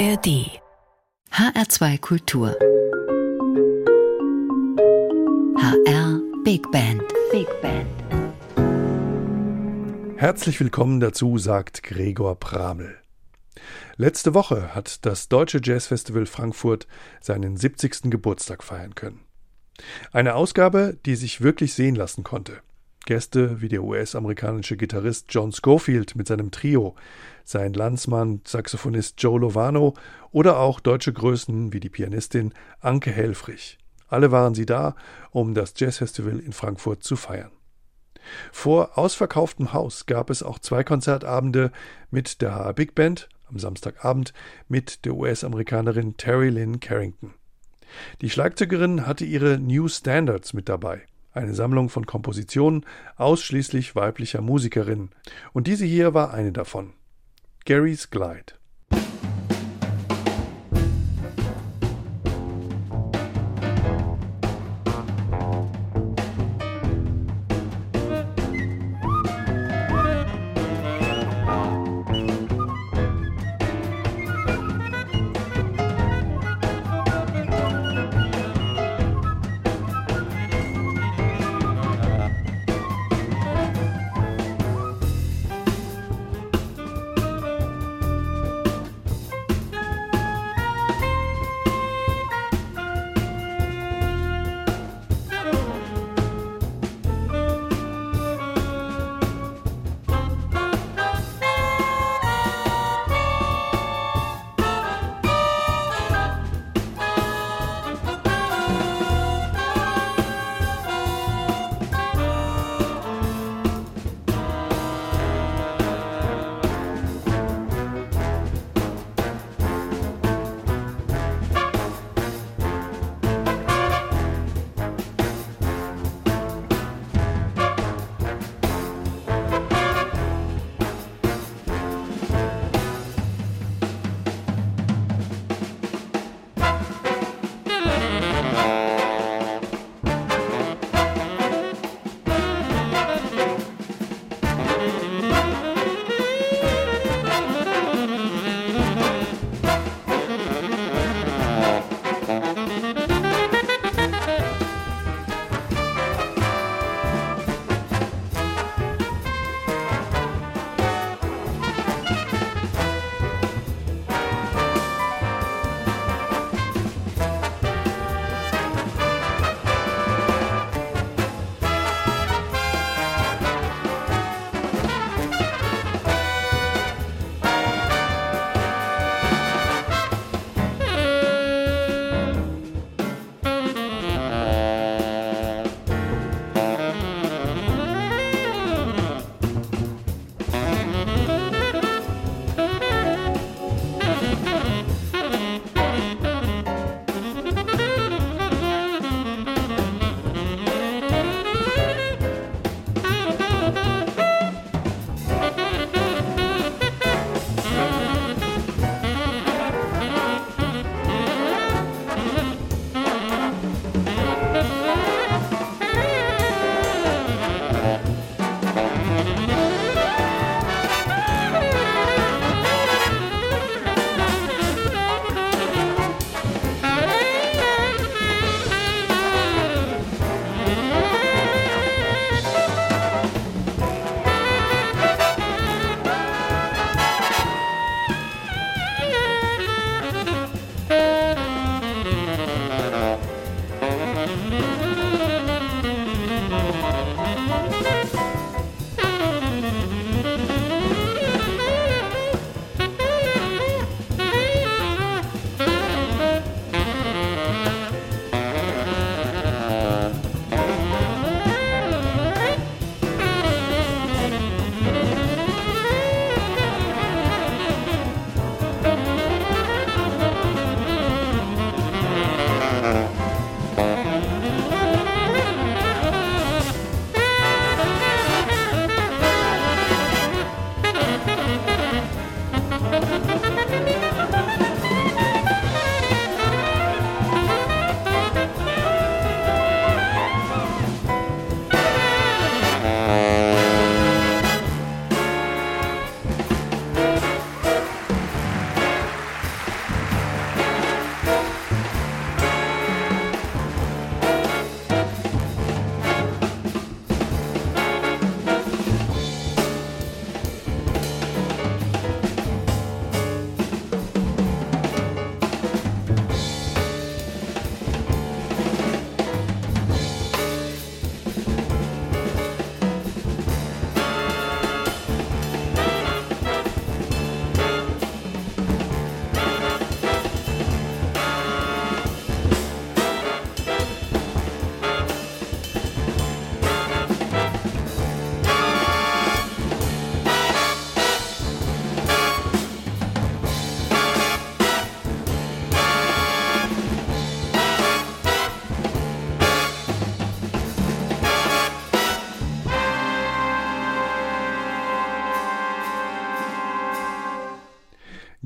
ARD HR2 Kultur HR Big Band Big Band Herzlich willkommen dazu, sagt Gregor Pramel. Letzte Woche hat das Deutsche Jazzfestival Frankfurt seinen 70. Geburtstag feiern können. Eine Ausgabe, die sich wirklich sehen lassen konnte. Gäste wie der US-amerikanische Gitarrist John Schofield mit seinem Trio, sein Landsmann Saxophonist Joe Lovano oder auch deutsche Größen wie die Pianistin Anke Helfrich. Alle waren sie da, um das Jazzfestival in Frankfurt zu feiern. Vor ausverkauftem Haus gab es auch zwei Konzertabende mit der HR Big Band am Samstagabend mit der US-Amerikanerin Terry Lynn Carrington. Die Schlagzeugerin hatte ihre New Standards mit dabei eine Sammlung von Kompositionen ausschließlich weiblicher Musikerinnen. Und diese hier war eine davon. Gary's Glide.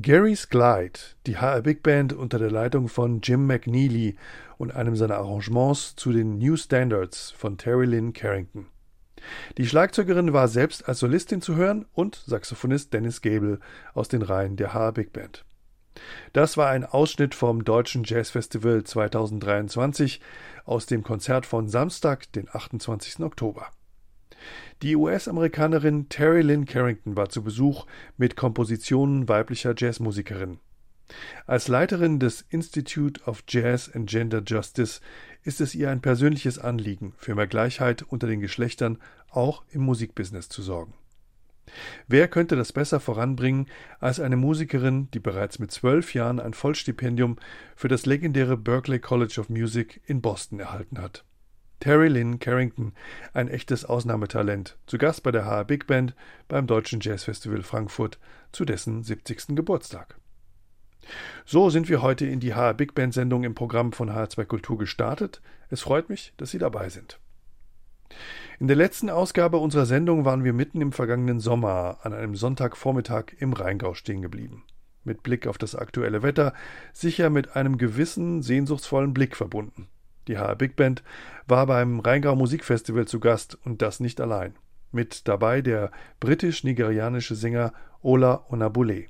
Gary's Glide, die HR Big Band unter der Leitung von Jim McNeely und einem seiner Arrangements zu den New Standards von Terry Lynn Carrington. Die Schlagzeugerin war selbst als Solistin zu hören und Saxophonist Dennis Gable aus den Reihen der HR Big Band. Das war ein Ausschnitt vom Deutschen Jazzfestival 2023 aus dem Konzert von Samstag, den 28. Oktober. Die US-Amerikanerin Terry Lynn Carrington war zu Besuch mit Kompositionen weiblicher Jazzmusikerinnen. Als Leiterin des Institute of Jazz and Gender Justice ist es ihr ein persönliches Anliegen, für mehr Gleichheit unter den Geschlechtern auch im Musikbusiness zu sorgen. Wer könnte das besser voranbringen als eine Musikerin, die bereits mit zwölf Jahren ein Vollstipendium für das legendäre Berklee College of Music in Boston erhalten hat? Terry Lynn Carrington, ein echtes Ausnahmetalent, zu Gast bei der HR Big Band beim Deutschen Jazzfestival Frankfurt zu dessen 70. Geburtstag. So sind wir heute in die HR Big Band Sendung im Programm von HR2 Kultur gestartet. Es freut mich, dass Sie dabei sind. In der letzten Ausgabe unserer Sendung waren wir mitten im vergangenen Sommer an einem Sonntagvormittag im Rheingau stehen geblieben. Mit Blick auf das aktuelle Wetter, sicher mit einem gewissen sehnsuchtsvollen Blick verbunden. Die HR Big Band war beim Rheingau Musikfestival zu Gast und das nicht allein. Mit dabei der britisch-nigerianische Sänger Ola Onabule.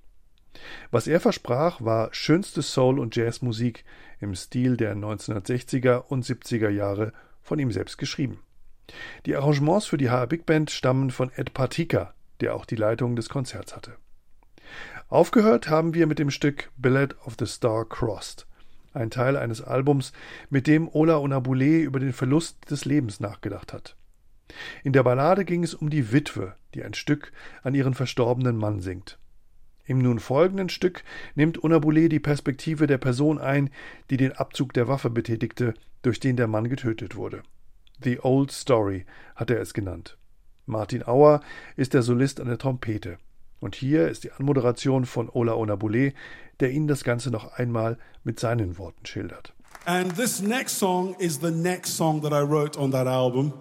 Was er versprach, war schönste Soul- und Jazzmusik im Stil der 1960er und 70er Jahre von ihm selbst geschrieben. Die Arrangements für die HR Big Band stammen von Ed Partika, der auch die Leitung des Konzerts hatte. Aufgehört haben wir mit dem Stück Ballad of the Star Crossed, ein Teil eines Albums, mit dem Ola Onabule über den Verlust des Lebens nachgedacht hat. In der Ballade ging es um die Witwe, die ein Stück an ihren verstorbenen Mann singt. Im nun folgenden Stück nimmt Onabule die Perspektive der Person ein, die den Abzug der Waffe betätigte, durch den der Mann getötet wurde. The Old Story hat er es genannt. Martin Auer ist der Solist an der Trompete. Und hier ist die Anmoderation von Ola Onabule, der Ihnen das Ganze noch einmal mit seinen Worten schildert. And this next song is the next song that I wrote on that album.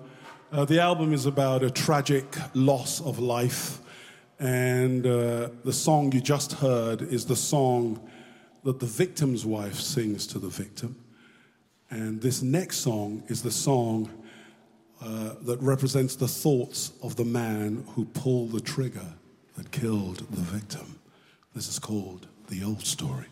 Uh, the album is about a tragic loss of life. And uh, the song you just heard is the song that the victim's wife sings to the victim. And this next song is the song uh, that represents the thoughts of the man who pulled the trigger that killed the victim. This is called The Old Story.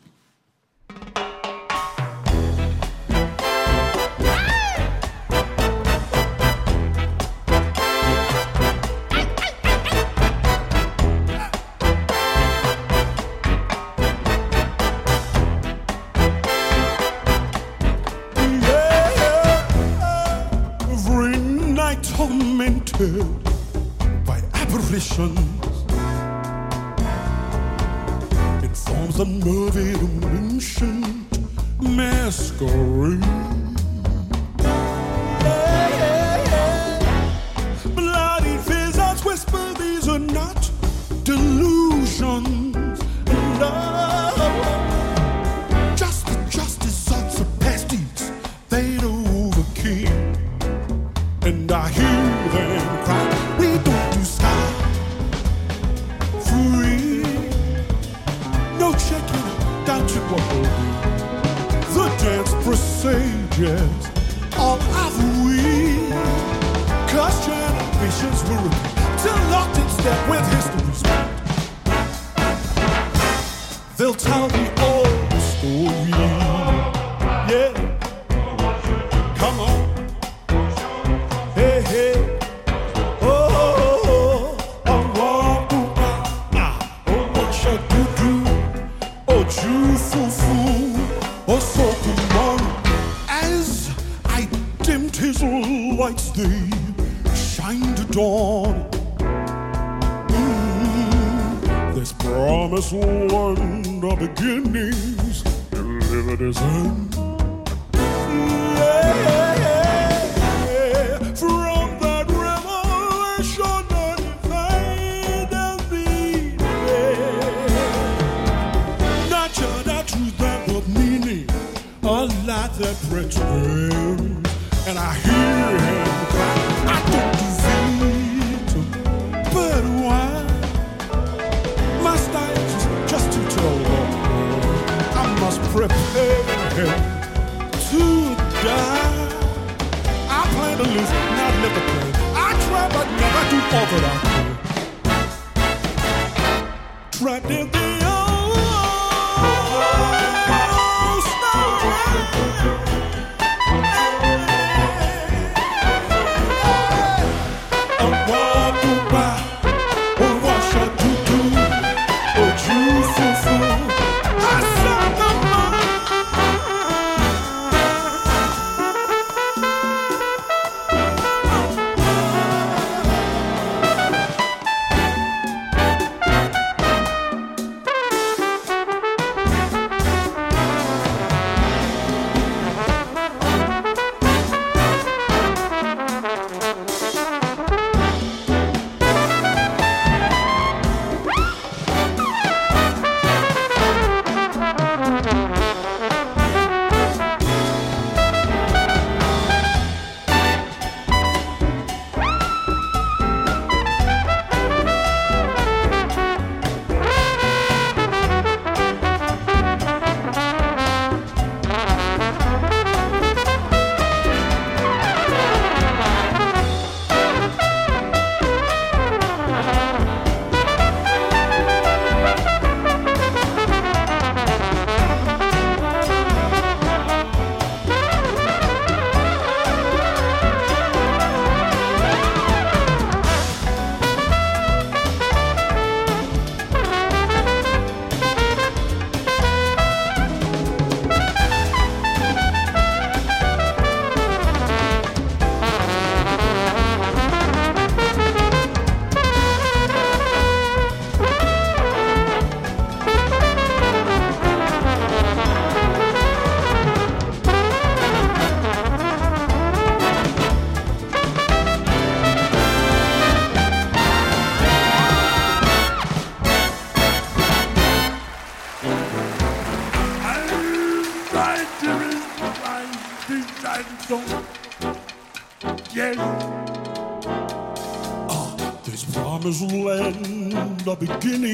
Beginnings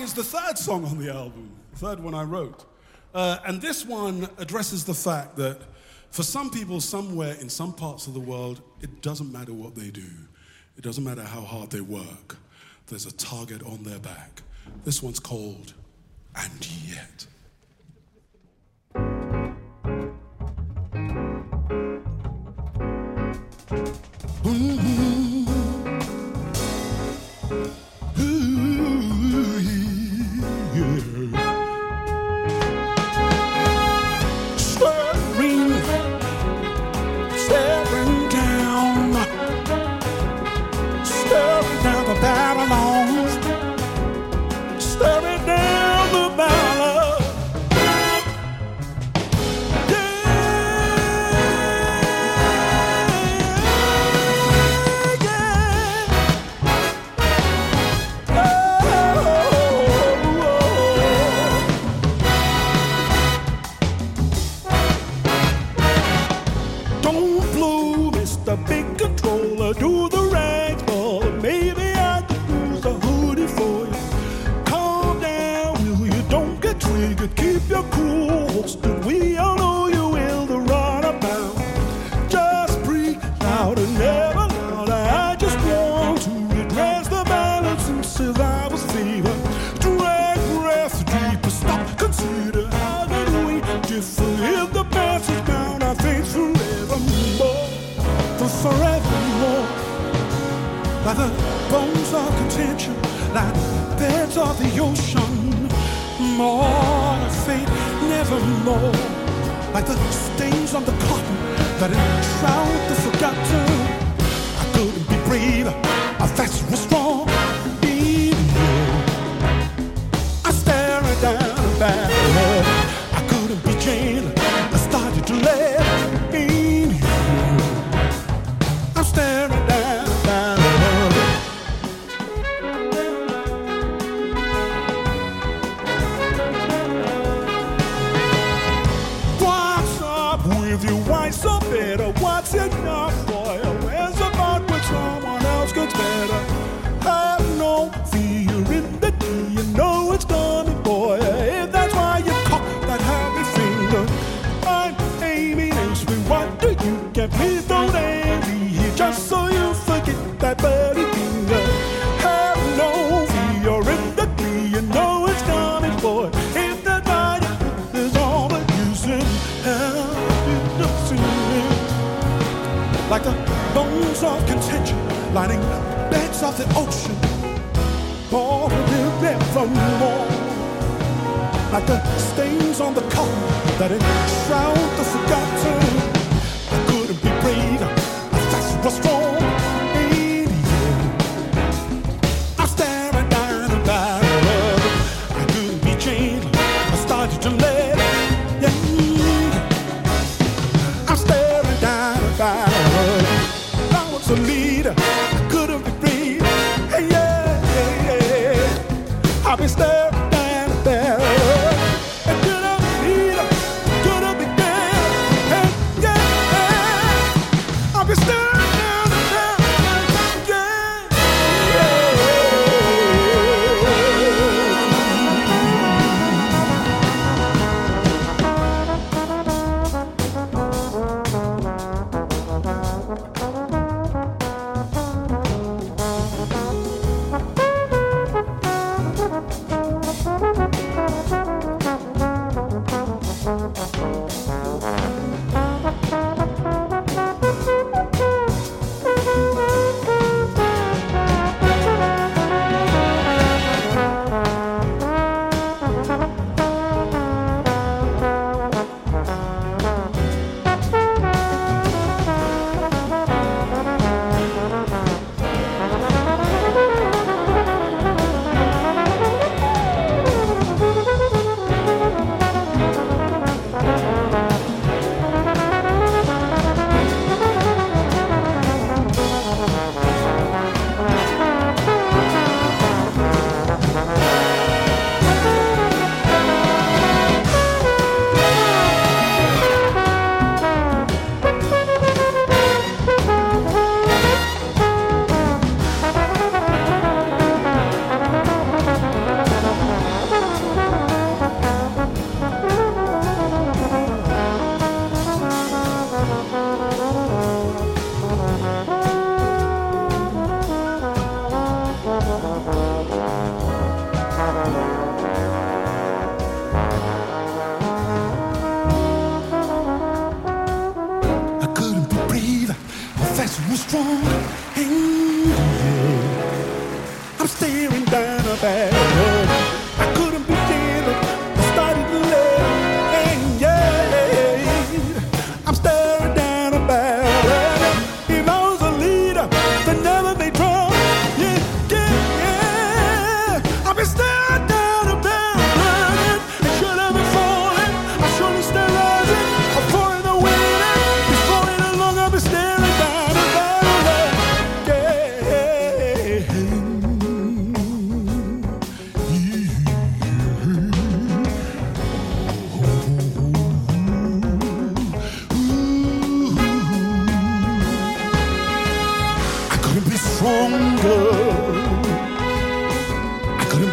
song is the third song on the album, third one I wrote. Uh, and this one addresses the fact that for some people, somewhere in some parts of the world, it doesn't matter what they do, it doesn't matter how hard they work, there's a target on their back. This one's called And Yet. Mm-hmm. the ocean, born to live evermore. Like the stains on the cotton that enshroud the forgotten.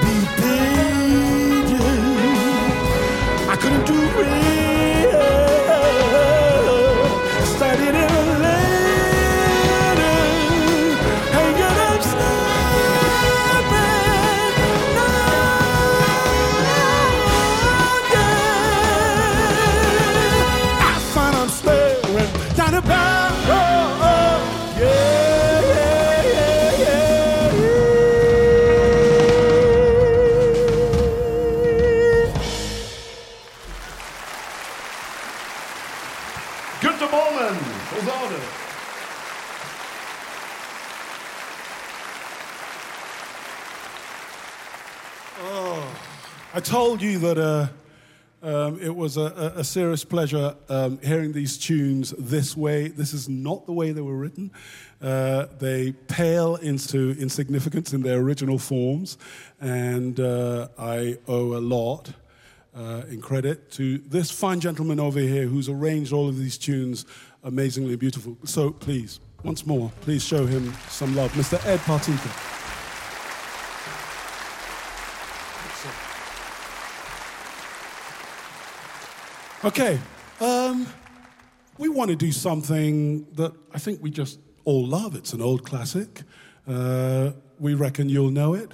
be paid. I couldn't do it. Told you that uh, um, it was a, a, serious pleasure um, hearing these tunes this way. This is not the way they were written. Uh, they pale into insignificance in their original forms, and uh, I owe a lot uh, in credit to this fine gentleman over here who's arranged all of these tunes amazingly beautiful. So please, once more, please show him some love. Mr. Ed Partyka. Okay, um, we want to do something that I think we just all love. It's an old classic. Uh, we reckon you'll know it.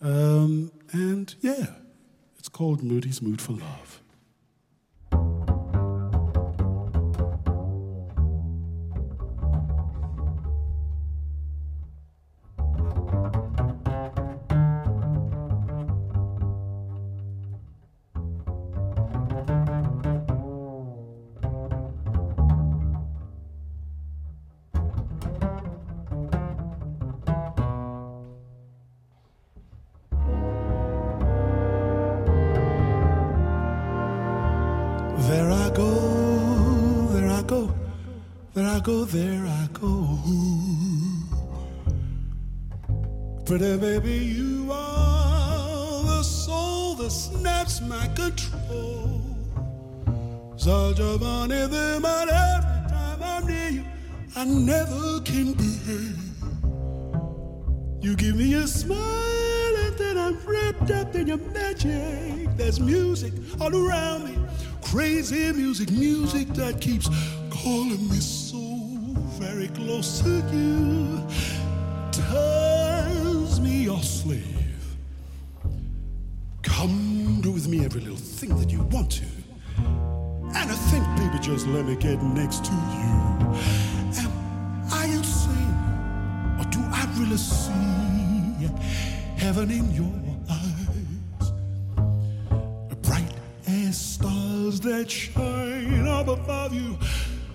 Um, and yeah, it's called Moody's Mood for Love. Go, there I go. Pretty baby, you are the soul that snaps my control. Such a funny thing, but every time I'm near you, I never can behave. You give me a smile, and then I'm wrapped up in your magic. There's music all around me, crazy music, music that keeps calling me close to you turns me your slave. Come do with me every little thing that you want to. And I think, baby, just let me get next to you. Am I insane? Or do I really see heaven in your eyes? Bright as stars that shine up above you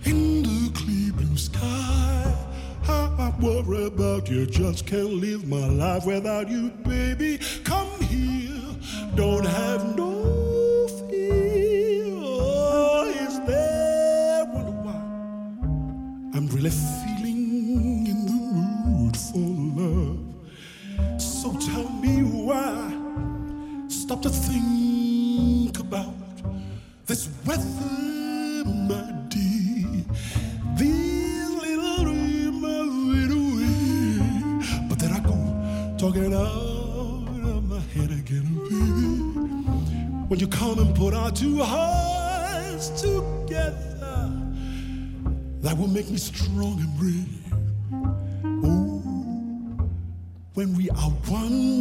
in the clear blue sky. I worry about you, just can't live my life without you, baby. Come here, don't have no fear. Oh, is there wonder why I'm really feeling in the mood for love? So tell me why. Stop to think about this weather, put our two hearts together, that will make me strong and brave. Oh, when we are one,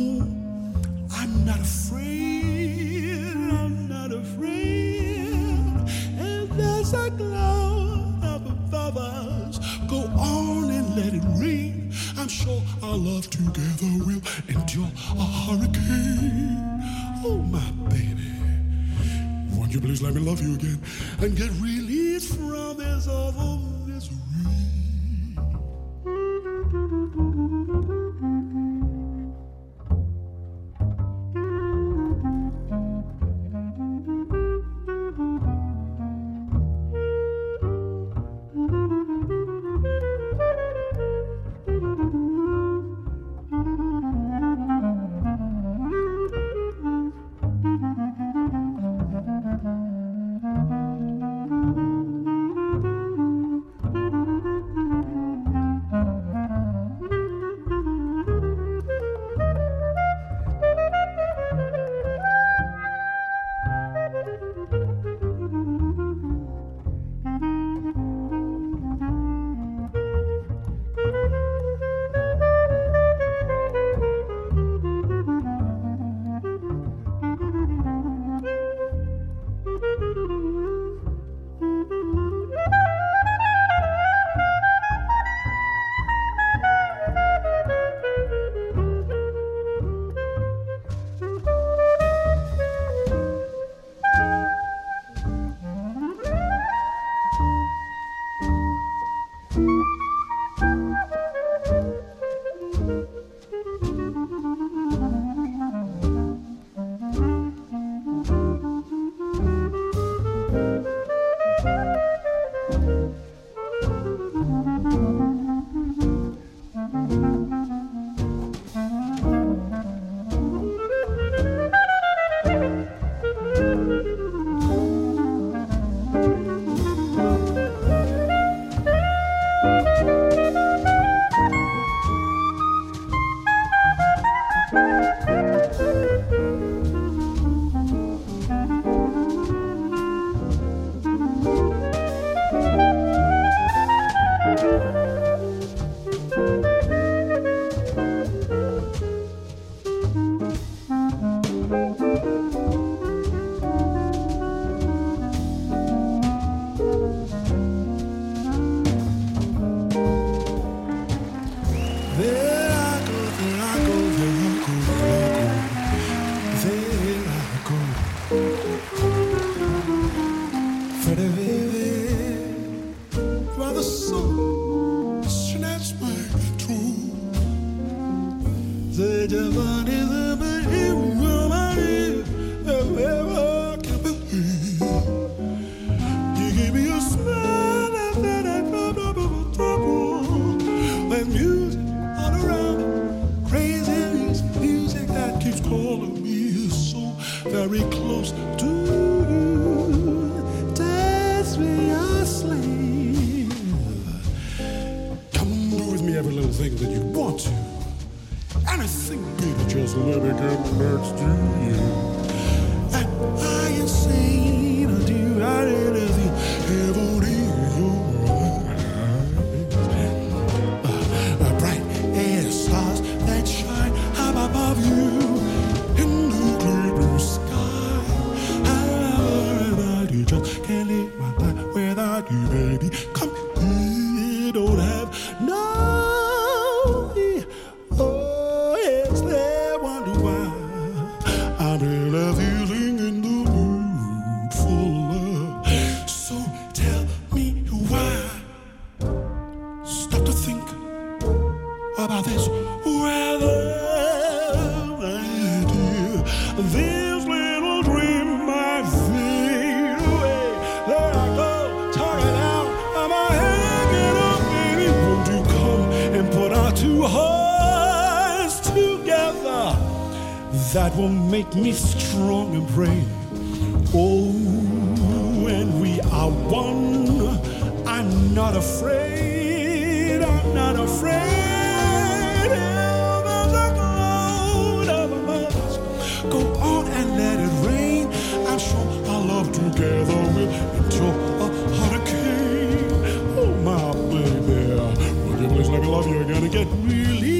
get really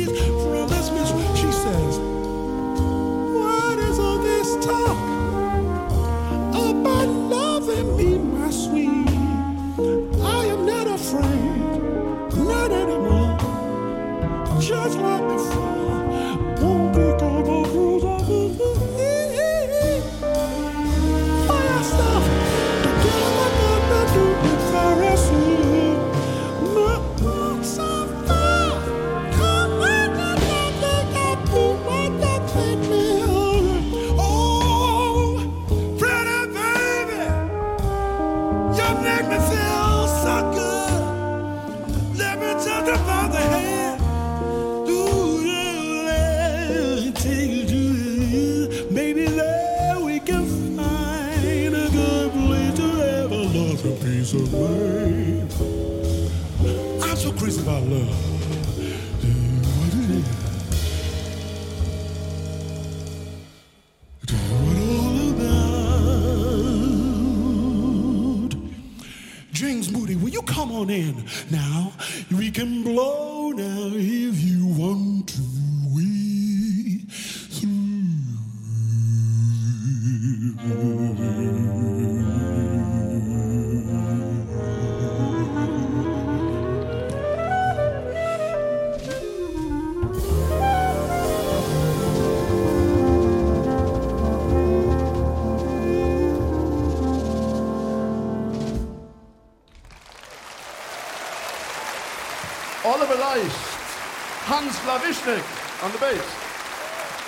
Glawischnig on the bass,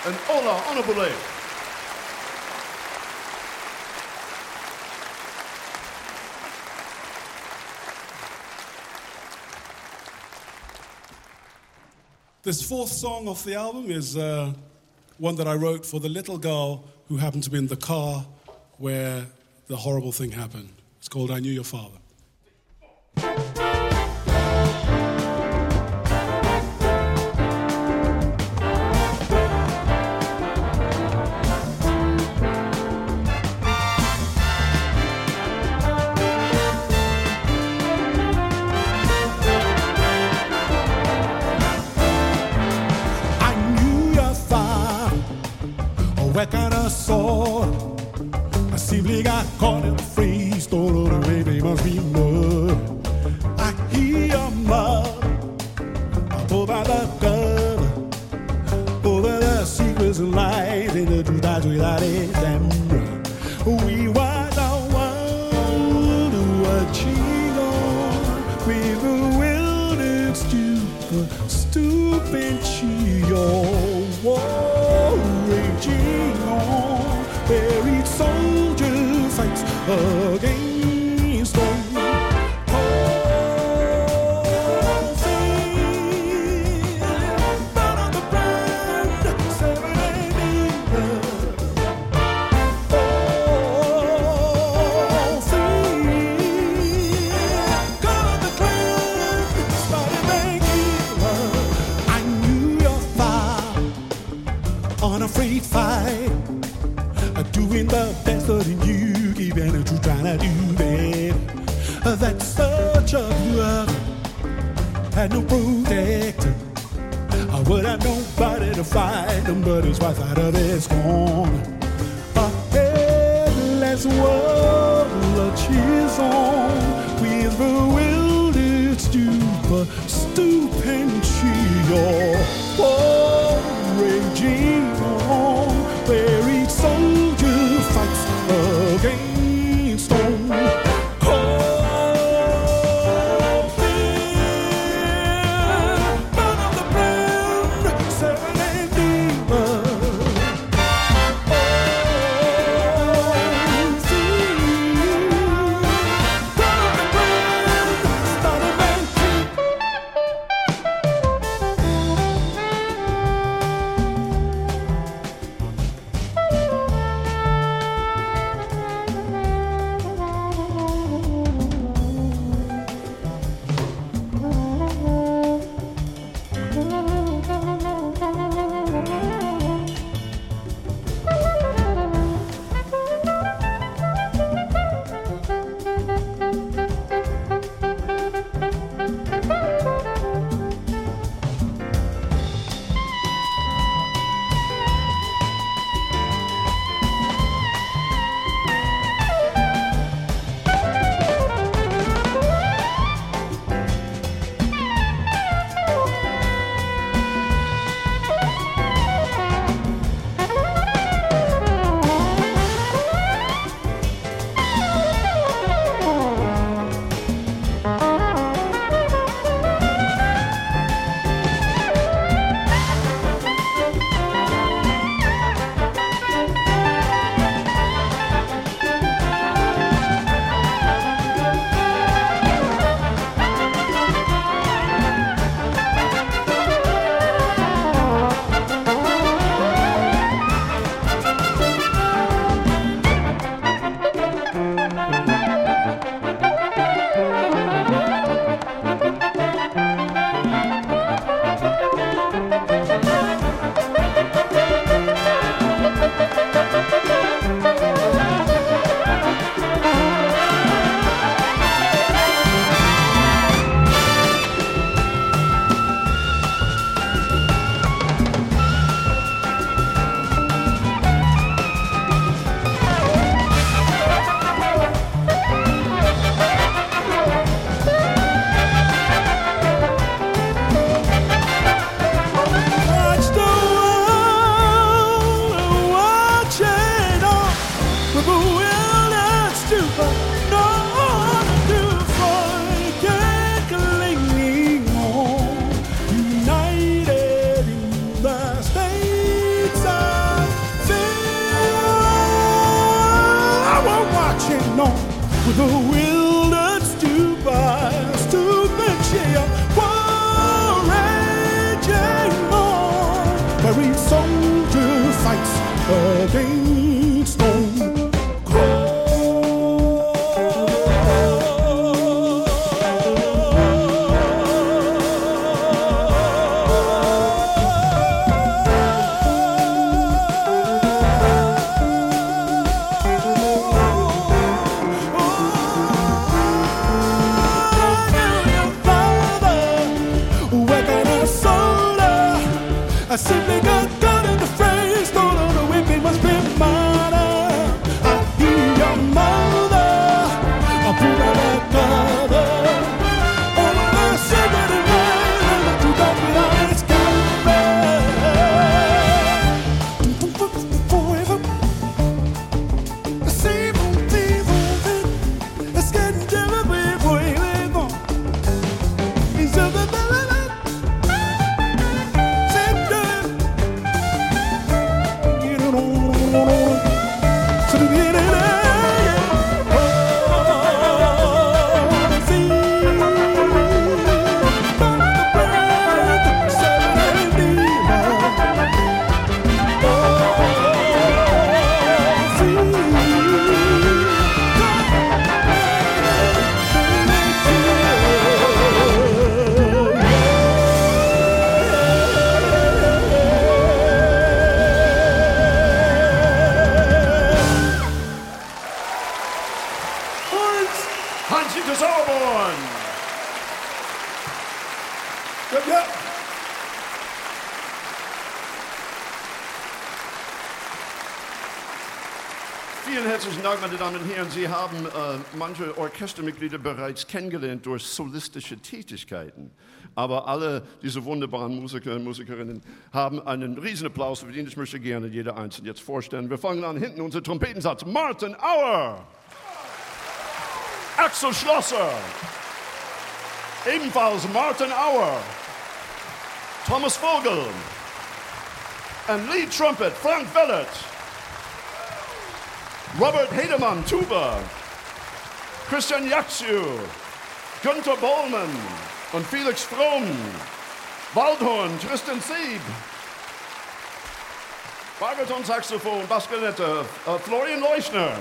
and Ola Onabulé. This fourth song off the album is uh, one that I wrote for the little girl who happened to be in the car where the horrible thing happened. It's called I Knew Your Father. free fight. Doing the best that you even if you trying to do that. That's such a love had no protector. I would have nobody to fight them, but his wife out of this gone. A headless world that she's on with bewildered stupor, stupid she Where each soldier fights against storm. Vielen herzlichen Dank, meine Damen und Herren. Sie haben äh, manche Orchestermitglieder bereits kennengelernt durch solistische Tätigkeiten. Aber alle diese wunderbaren Musiker und Musikerinnen haben einen riesen Applaus verdient. Ich möchte gerne jeder einzelne jetzt vorstellen. Wir fangen an hinten, unser Trompetensatz. Martin Auer. Axel Schlosser. Ebenfalls Martin Auer. Thomas Vogel. And lead trumpet, Frank Vellet. Robert Hedemann, Tuba. Christian Jaxiu. Günther Bollmann und Felix Fromm. Waldhorn, Tristan Sieb. Bariton Saxophon, Bassklarinette, äh, Florian Leuchner.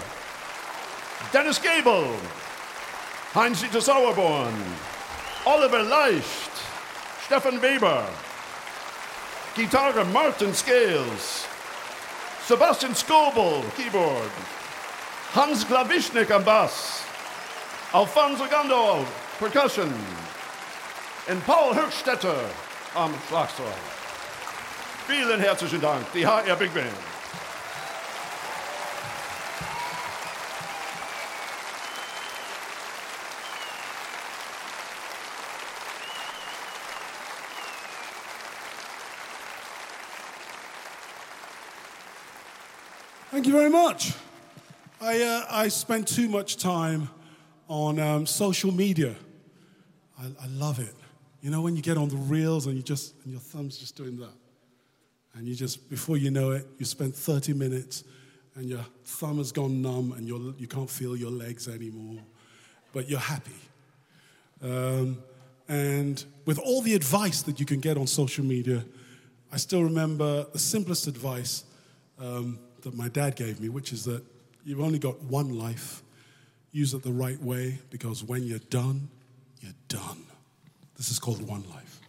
Dennis Gable. Heinz-Dieter Sauerborn. Oliver Leicht. Stefan Weber. Gitarre Martin Scales. Sebastian Skobel, Keyboard. Hans Glawischnig am Bass. Alfonso Gandol, Percussion. and Paul Höchstädter am Schlagzeug. Vielen herzlichen Dank, die HR Big Band. Thank you very much. I, uh, I spend too much time on um, social media. I, I love it. You know, when you get on the reels and you just, and your thumb's just doing that. And you just, before you know it, you spend 30 minutes and your thumb has gone numb and you're, you can't feel your legs anymore, but you're happy. Um, and with all the advice that you can get on social media, I still remember the simplest advice um, that my dad gave me, which is that you've only got one life. Use it the right way because when you're done, you're done. This is called one life.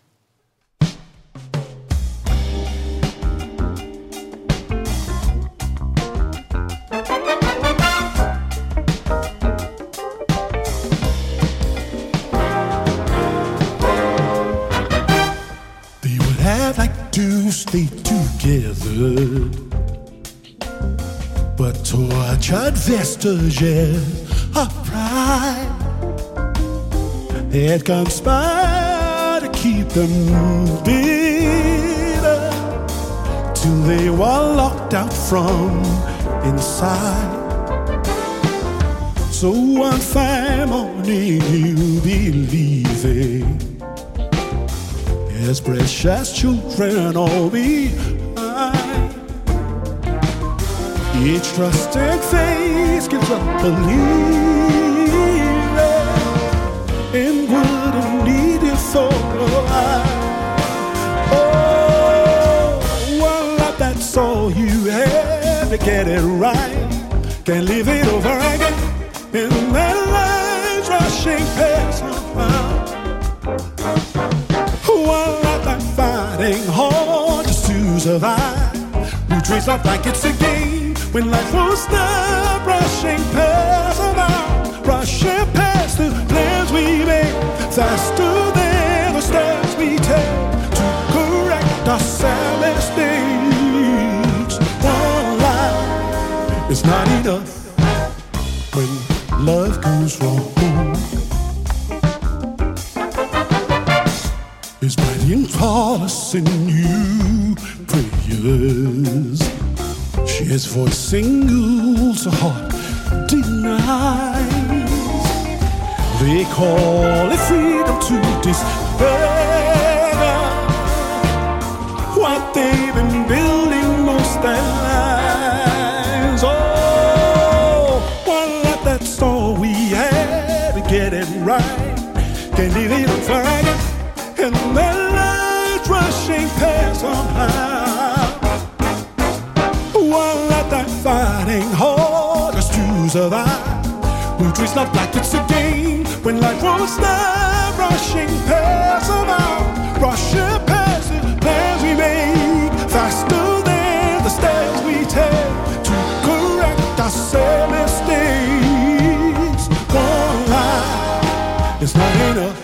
They would have liked to stay together. But tortured vestiges of pride had conspired to keep them bitter till they were locked out from inside. So one fine morning you'll be leaving as precious children all behind. Each trusting face gives up believing in need you for a while. Oh, one life, that's all you have to get it right. Can't live it over again in that life rushing past somehow. One life, I'm fighting hard just to survive. We trace life like it's a game when life won't rushing past about, rushing past the plans we make, faster than the steps we take to correct our sad mistakes. One life is not enough when love goes wrong. Is writing flawless in you prayers. His voice singles a heart denies. They call it freedom to despair. What they've been building most their lives. Oh, one life that's all we had to get it right. Can't even find. Just to survive. We dress not like it's a game when life won't rushing past somehow. Rushing past the plans we make faster than the steps we take to correct our sad mistakes. One life is not enough.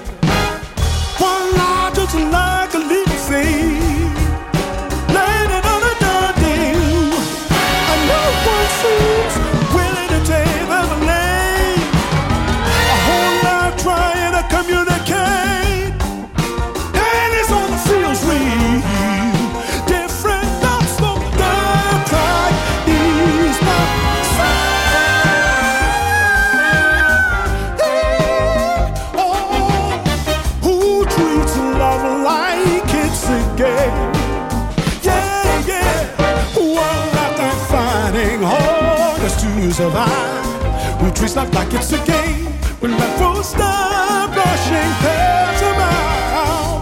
Survive. We treat life like it's a game. When life will stop rushing past a mile.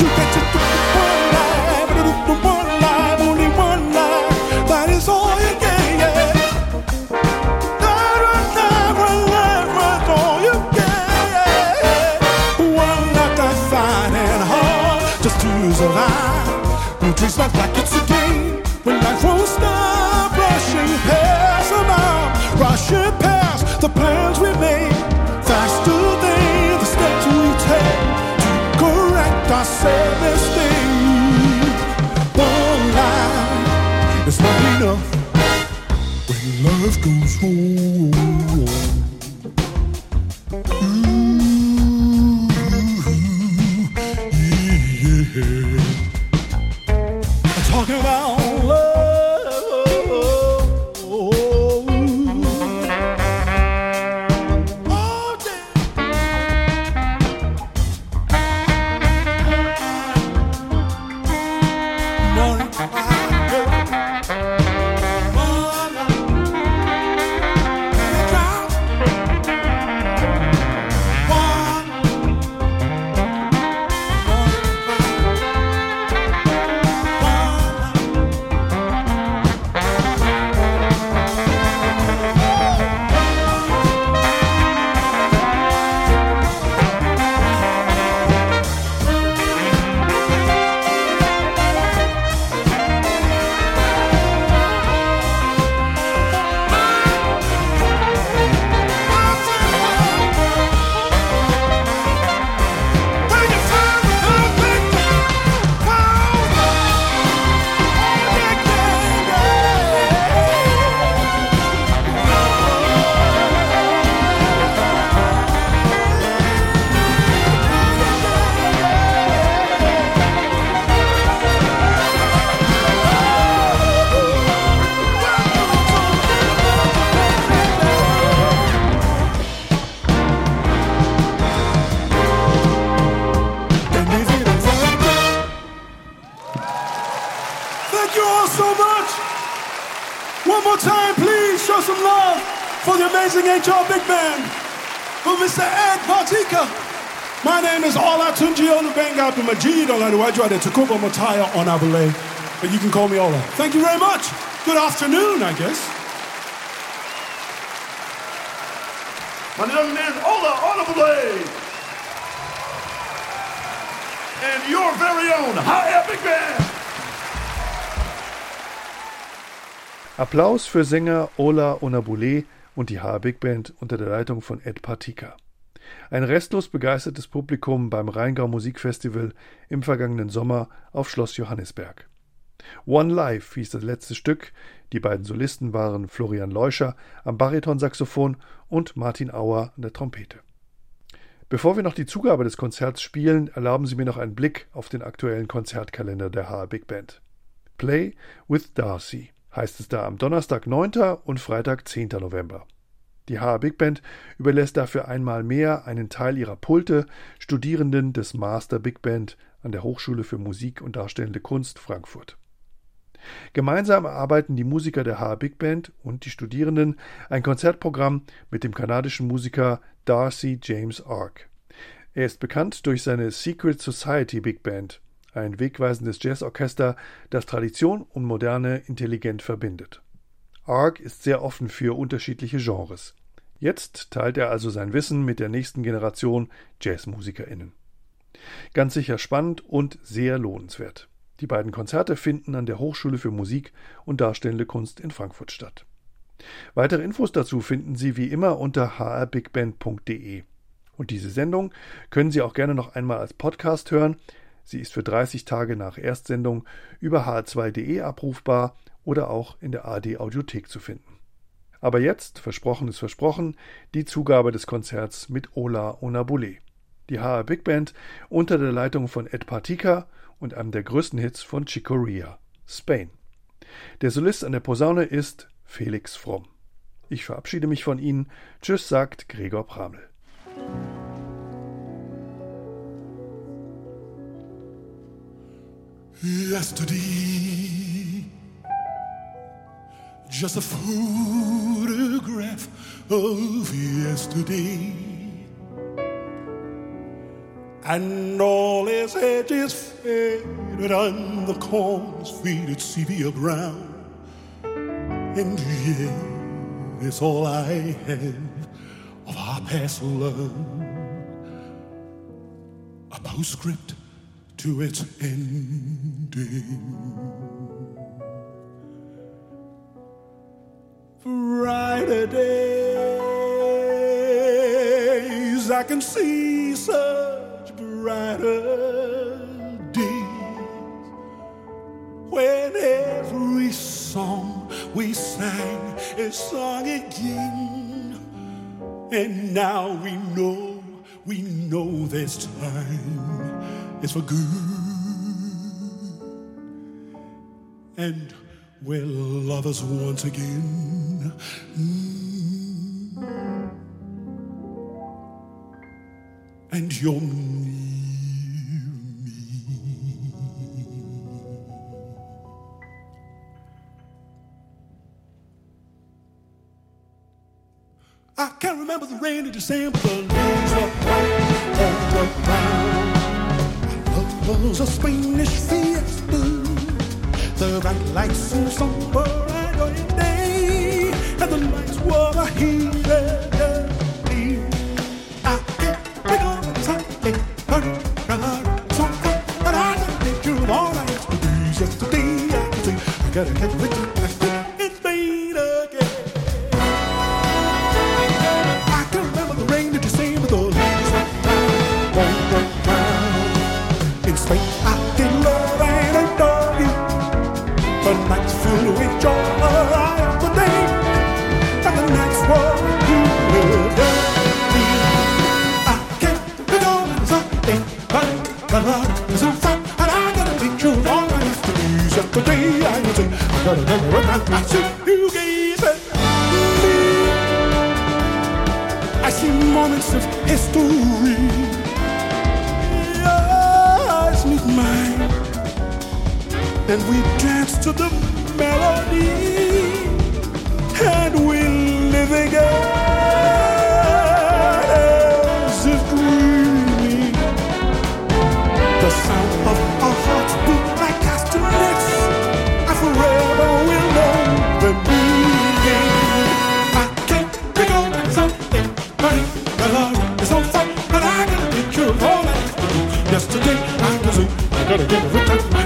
You get to do one life, do one life, only one life. That is all you get, yeah. That Tunji Olubenga Majid Oladuwaju Tukuba Mataya Onabulé, but you can call me Ola. Thank you very much. Good afternoon, I guess. Meine Damen und Herren, Ola Honorable! And your very own HR Big Band! Applaus für Sänger Ola Onabulé und die HR Big Band unter der Leitung von Ed Partyka. Ein restlos begeistertes Publikum beim Rheingau Musikfestival im vergangenen Sommer auf Schloss Johannisberg. One Life hieß das letzte Stück. Die beiden Solisten waren Florian Leuscher am Baritonsaxophon und Martin Auer an der Trompete. Bevor wir noch die Zugabe des Konzerts spielen, erlauben Sie mir noch einen Blick auf den aktuellen Konzertkalender der HR Big Band. Play with Darcy heißt es da am Donnerstag 9. und Freitag 10. November. Die HR Big Band überlässt dafür einmal mehr einen Teil ihrer Pulte Studierenden des Master Big Band an der Hochschule für Musik und Darstellende Kunst Frankfurt. Gemeinsam erarbeiten die Musiker der HR Big Band und die Studierenden ein Konzertprogramm mit dem kanadischen Musiker Darcy James Ark. Er ist bekannt durch seine Secret Society Big Band, ein wegweisendes Jazzorchester, das Tradition und Moderne intelligent verbindet. Ark ist sehr offen für unterschiedliche Genres. Jetzt teilt er also sein Wissen mit der nächsten Generation JazzmusikerInnen. Ganz sicher spannend und sehr lohnenswert. Die beiden Konzerte finden an der Hochschule für Musik und Darstellende Kunst in Frankfurt statt. Weitere Infos dazu finden Sie wie immer unter hrbigband.de. Und diese Sendung können Sie auch gerne noch einmal als Podcast hören. Sie ist für 30 Tage nach Erstsendung über hr2.de abrufbar oder auch in der AD Audiothek zu finden. Aber jetzt, versprochen ist versprochen, die Zugabe des Konzerts mit Ola Onabule. Die HR Big Band unter der Leitung von Ed Partika und einem der größten Hits von Chico Ria, Spain. Der Solist an der Posaune ist Felix Fromm. Ich verabschiede mich von Ihnen. Tschüss, sagt Gregor Pramel. Yesterday, just a photograph of yesterday. And all his edges faded and the corners faded sepia brown. And yeah, it's all I have of our past love. A postscript to its ending. Brighter days, I can see such brighter days when every song we sang is sung again. And now we know, we know this time is for good. And we're lovers once again. Mm. And you're near me. I can't remember the rain in December, the leaves were white on the ground. It was a Spanish. The bright lights in summer and early day, and the lights were heated. Gotta get with you. It's been again. I can remember the rain that you sang with the brown on the ground. In Spain, I did The nights filled with joy of the day, and the nights were good. I can't be going something, but the love is on fire, and I got a picture of all I used to be yesterday. I was I gotta remember when I see you gaze me. I see moments of history. And we dance to the melody, and we live again as if dreaming. The sound of our hearts beat like castanets. I forever will know the meaning. I can't pick on something, honey. The love is on fire, but I gotta a picture of all do. Yesterday I was in, I gotta get a return.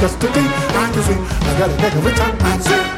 just to be see. I gotta make with a I sing.